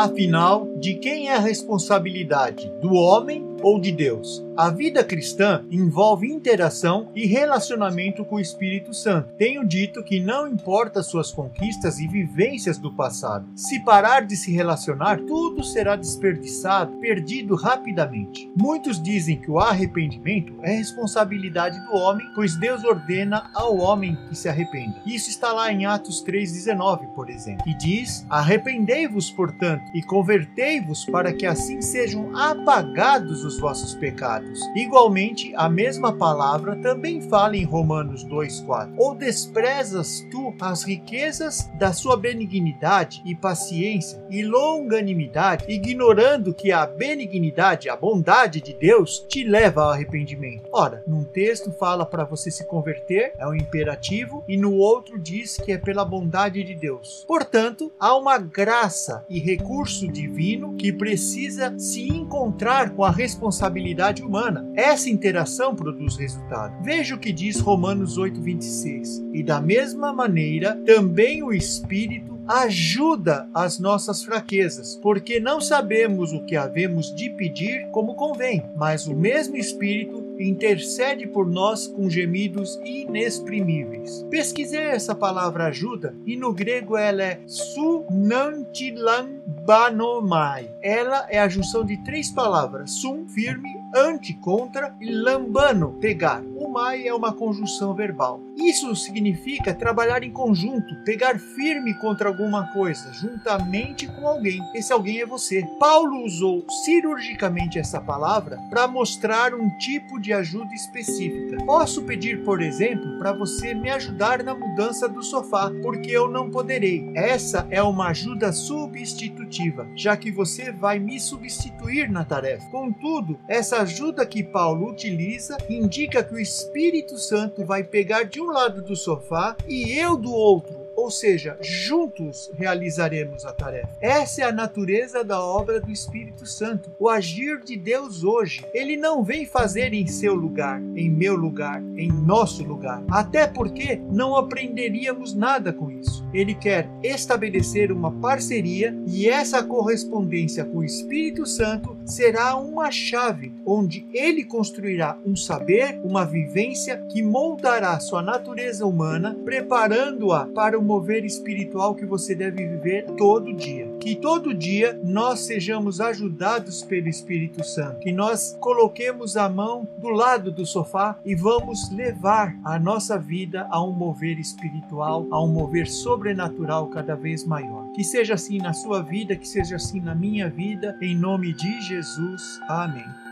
Afinal, de quem é a responsabilidade? Do homem ou de Deus? A vida cristã envolve interação e relacionamento com o Espírito Santo. Tenho dito que não importa suas conquistas e vivências do passado. Se parar de se relacionar, tudo será desperdiçado, perdido rapidamente. Muitos dizem que o arrependimento é responsabilidade do homem, pois Deus ordena ao homem que se arrependa. Isso está lá em Atos 3:19, por exemplo, que diz: Arrependei-vos, portanto, e convertei-vos para que assim sejam apagados os vossos pecados Igualmente, a mesma palavra também fala em Romanos 2:4. Ou desprezas tu as riquezas da sua benignidade e paciência e longanimidade, ignorando que a benignidade, a bondade de Deus te leva ao arrependimento. Ora, num texto fala para você se converter, é um imperativo, e no outro diz que é pela bondade de Deus. Portanto, há uma graça e recurso divino que precisa se encontrar com a responsabilidade humana humana. Essa interação produz resultado. Veja o que diz Romanos 8:26. E da mesma maneira, também o Espírito ajuda as nossas fraquezas, porque não sabemos o que havemos de pedir como convém, mas o mesmo Espírito intercede por nós com gemidos inexprimíveis. Pesquisei essa palavra ajuda e no grego ela é sunantilambanomai. Ela é a junção de três palavras: sum, firme, anti, contra e lambano, pegar. O mai é uma conjunção verbal. Isso significa trabalhar em conjunto, pegar firme contra alguma coisa, juntamente com alguém. Esse alguém é você. Paulo usou cirurgicamente essa palavra para mostrar um tipo de ajuda específica. Posso pedir, por exemplo, para você me ajudar na mudança do sofá, porque eu não poderei. Essa é uma ajuda substitutiva, já que você vai me substituir na tarefa. Contudo, essa ajuda que Paulo utiliza indica que o Espírito Santo vai pegar de um lado do sofá e eu do outro ou seja, juntos realizaremos a tarefa. Essa é a natureza da obra do Espírito Santo. O agir de Deus hoje, ele não vem fazer em seu lugar, em meu lugar, em nosso lugar. Até porque não aprenderíamos nada com isso. Ele quer estabelecer uma parceria e essa correspondência com o Espírito Santo será uma chave onde ele construirá um saber, uma vivência que moldará sua natureza humana, preparando-a para o mover espiritual que você deve viver todo dia. Que todo dia nós sejamos ajudados pelo Espírito Santo, que nós coloquemos a mão do lado do sofá e vamos levar a nossa vida a um mover espiritual, a um mover sobrenatural cada vez maior. Que seja assim na sua vida, que seja assim na minha vida, em nome de Jesus. Amém.